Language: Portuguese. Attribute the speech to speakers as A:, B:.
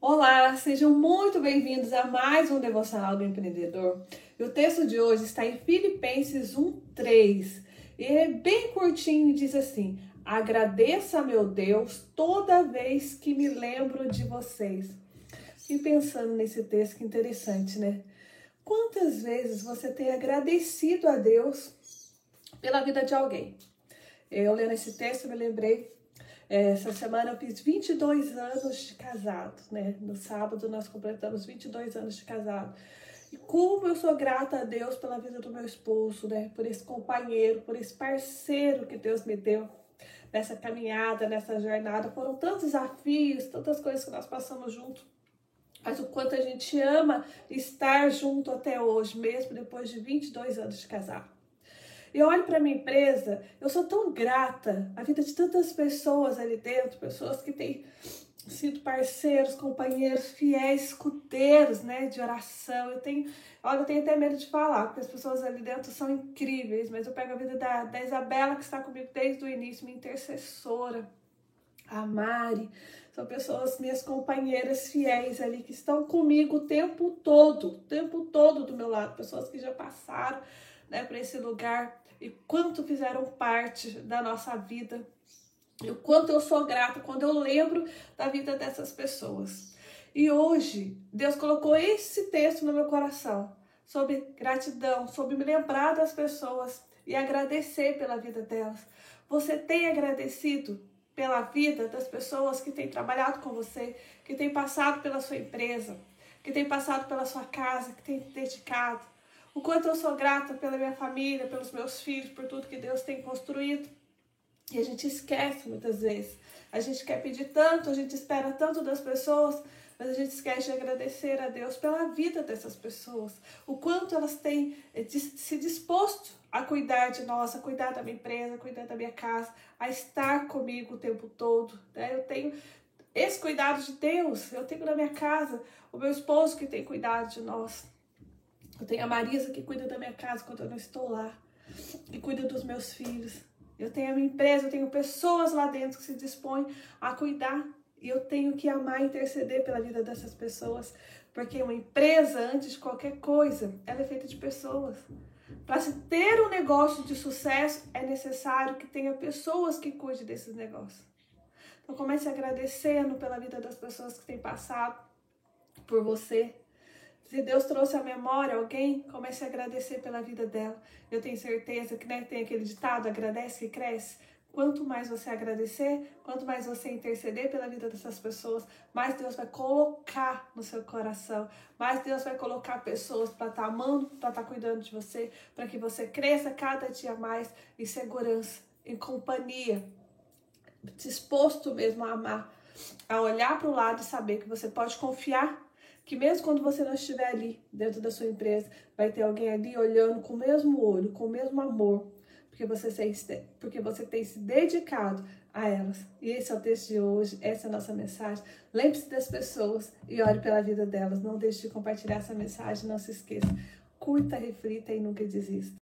A: Olá, sejam muito bem-vindos a mais um Devocional do Empreendedor. E o texto de hoje está em Filipenses 1:3 e é bem curtinho e diz assim: Agradeça a meu Deus toda vez que me lembro de vocês. E pensando nesse texto, que interessante, né? Quantas vezes você tem agradecido a Deus pela vida de alguém? Eu lendo esse texto me lembrei essa semana eu fiz 22 anos de casado, né? No sábado nós completamos 22 anos de casado. E como eu sou grata a Deus pela vida do meu esposo, né? Por esse companheiro, por esse parceiro que Deus me deu nessa caminhada, nessa jornada. Foram tantos desafios, tantas coisas que nós passamos junto. Mas o quanto a gente ama estar junto até hoje, mesmo depois de 22 anos de casado. Eu olho para minha empresa, eu sou tão grata à vida de tantas pessoas ali dentro, pessoas que têm sido parceiros, companheiros, fiéis, escuteiros, né, de oração. Eu tenho, olha, eu tenho até medo de falar, porque as pessoas ali dentro são incríveis, mas eu pego a vida da, da Isabela, que está comigo desde o início, minha intercessora, a Mari, são pessoas, minhas companheiras fiéis ali, que estão comigo o tempo todo, o tempo todo do meu lado, pessoas que já passaram né, para esse lugar e quanto fizeram parte da nossa vida. E o quanto eu sou grata quando eu lembro da vida dessas pessoas. E hoje, Deus colocou esse texto no meu coração sobre gratidão, sobre me lembrar das pessoas e agradecer pela vida delas. Você tem agradecido pela vida das pessoas que têm trabalhado com você, que têm passado pela sua empresa, que têm passado pela sua casa, que têm dedicado o quanto eu sou grata pela minha família, pelos meus filhos, por tudo que Deus tem construído. E a gente esquece muitas vezes. A gente quer pedir tanto, a gente espera tanto das pessoas, mas a gente esquece de agradecer a Deus pela vida dessas pessoas. O quanto elas têm eh, se disposto a cuidar de nós, a cuidar da minha empresa, a cuidar da minha casa, a estar comigo o tempo todo. Né? Eu tenho esse cuidado de Deus, eu tenho na minha casa o meu esposo que tem cuidado de nós. Eu tenho a Marisa que cuida da minha casa quando eu não estou lá, e cuida dos meus filhos. Eu tenho a minha empresa, eu tenho pessoas lá dentro que se dispõem a cuidar. E eu tenho que amar e interceder pela vida dessas pessoas. Porque uma empresa, antes de qualquer coisa, ela é feita de pessoas. Para se ter um negócio de sucesso, é necessário que tenha pessoas que cuidem desses negócios. Então comece agradecendo pela vida das pessoas que têm passado por você, se Deus trouxe à memória alguém, comece a agradecer pela vida dela. Eu tenho certeza que né, tem aquele ditado: agradece que cresce. Quanto mais você agradecer, quanto mais você interceder pela vida dessas pessoas, mais Deus vai colocar no seu coração, mais Deus vai colocar pessoas para estar tá amando, para estar tá cuidando de você, para que você cresça cada dia mais em segurança, em companhia, disposto mesmo a amar, a olhar para o lado e saber que você pode confiar que mesmo quando você não estiver ali dentro da sua empresa, vai ter alguém ali olhando com o mesmo olho, com o mesmo amor, porque você, tem, porque você tem se dedicado a elas. E esse é o texto de hoje, essa é a nossa mensagem. Lembre-se das pessoas e olhe pela vida delas. Não deixe de compartilhar essa mensagem, não se esqueça. Curta, reflita e nunca desista.